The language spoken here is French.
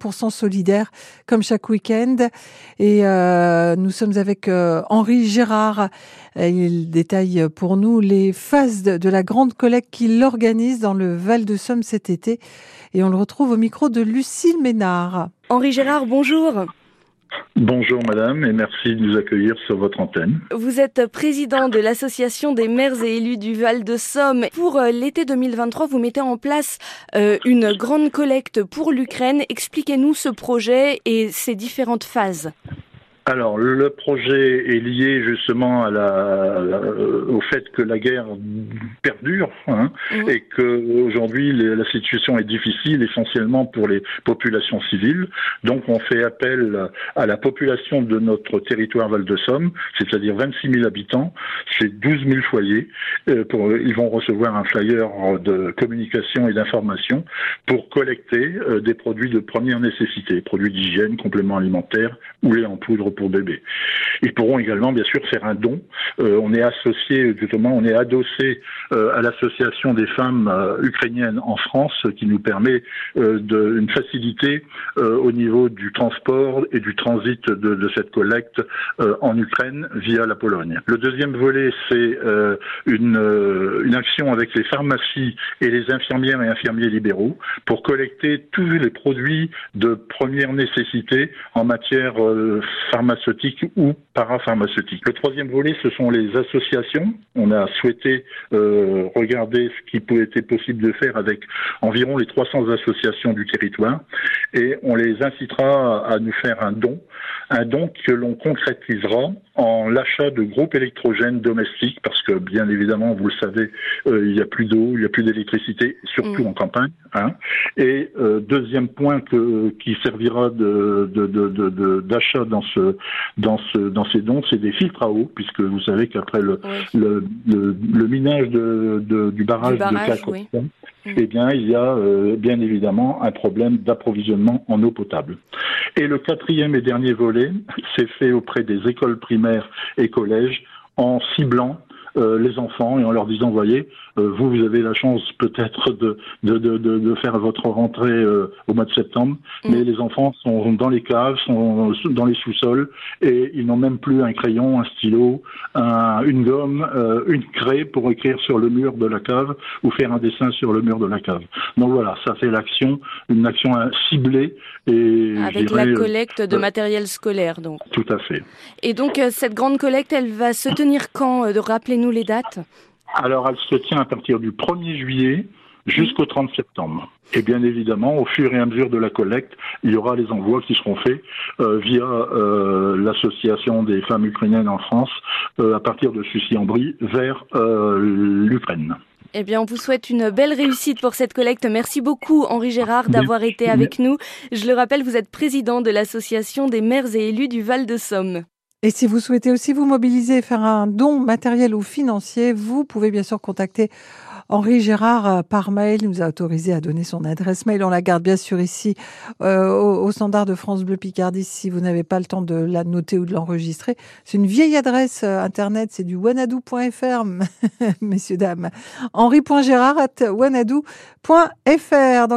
100% solidaire, comme chaque week-end. Et euh, nous sommes avec euh, Henri Gérard. Il détaille pour nous les phases de, de la grande collecte qu'il organise dans le Val-de-Somme cet été. Et on le retrouve au micro de Lucille Ménard. Henri Gérard, bonjour. Bonjour madame et merci de nous accueillir sur votre antenne. Vous êtes président de l'association des maires et élus du Val de Somme. Pour euh, l'été 2023, vous mettez en place euh, une grande collecte pour l'Ukraine. Expliquez-nous ce projet et ses différentes phases. Alors, le projet est lié justement à la, au fait que la guerre perdure hein, mmh. et que aujourd'hui la situation est difficile essentiellement pour les populations civiles. Donc, on fait appel à la population de notre territoire Val-de-Somme, c'est-à-dire 26 000 habitants, c'est 12 000 foyers. Euh, pour, ils vont recevoir un flyer de communication et d'information pour collecter euh, des produits de première nécessité, produits d'hygiène, compléments alimentaires ou les en poudre pour bébé. Ils pourront également, bien sûr, faire un don. Euh, on est associé, justement, on est adossé euh, à l'association des femmes euh, ukrainiennes en France, qui nous permet une facilité au niveau du transport et du transit de, de cette collecte en Ukraine via la Pologne. Le deuxième volet, c'est une, une action avec les pharmacies et les infirmières et infirmiers libéraux pour collecter tous les produits de première nécessité en matière pharmaceutique ou parapharmaceutique. Le troisième volet, ce sont les associations. On a souhaité euh, regarder ce qui pouvait être possible de faire avec environ les 300 associations du territoire et on les incitera à nous faire un don, un don que l'on concrétisera en l'achat de groupes électrogènes domestiques parce que bien évidemment, vous le savez, euh, il n'y a plus d'eau, il n'y a plus d'électricité, surtout mmh. en campagne. Hein. Et euh, deuxième point que, qui servira de, de, de, d'achat dans ce dans ce dans ces dons, c'est des filtres à eau, puisque vous savez qu'après le, le, le, minage de, du barrage, de Calcutta, oui. eh bien il y a euh, bien évidemment un problème d'approvisionnement en eau potable. Et le quatrième et dernier volet, c'est fait auprès des écoles primaires et collèges en ciblant euh, les enfants et en leur disant, voyez, vous, vous avez la chance peut-être de, de, de, de, faire votre rentrée euh, au mois de septembre, mm. mais les enfants sont dans les caves, sont dans les sous-sols, et ils n'ont même plus un crayon, un stylo, un, une gomme, euh, une craie pour écrire sur le mur de la cave ou faire un dessin sur le mur de la cave. Donc voilà, ça fait l'action, une action ciblée. Et, Avec la collecte de matériel scolaire, donc. Tout à fait. Et donc cette grande collecte, elle va se tenir quand Rappelez-nous les dates alors, elle se tient à partir du 1er juillet jusqu'au 30 septembre. Et bien évidemment, au fur et à mesure de la collecte, il y aura les envois qui seront faits euh, via euh, l'association des femmes ukrainiennes en France euh, à partir de Sucy-en-Brie vers l'Ukraine. Eh bien, on vous souhaite une belle réussite pour cette collecte. Merci beaucoup, Henri Gérard, d'avoir été avec nous. Je le rappelle, vous êtes président de l'association des maires et élus du Val-de-Somme. Et si vous souhaitez aussi vous mobiliser et faire un don matériel ou financier, vous pouvez bien sûr contacter Henri Gérard euh, par mail. Il nous a autorisé à donner son adresse mail. On la garde bien sûr ici euh, au, standard de France Bleu Picardie si vous n'avez pas le temps de la noter ou de l'enregistrer. C'est une vieille adresse euh, internet, c'est du wanadou.fr, messieurs, dames. Henri.gérard at wanadou.fr.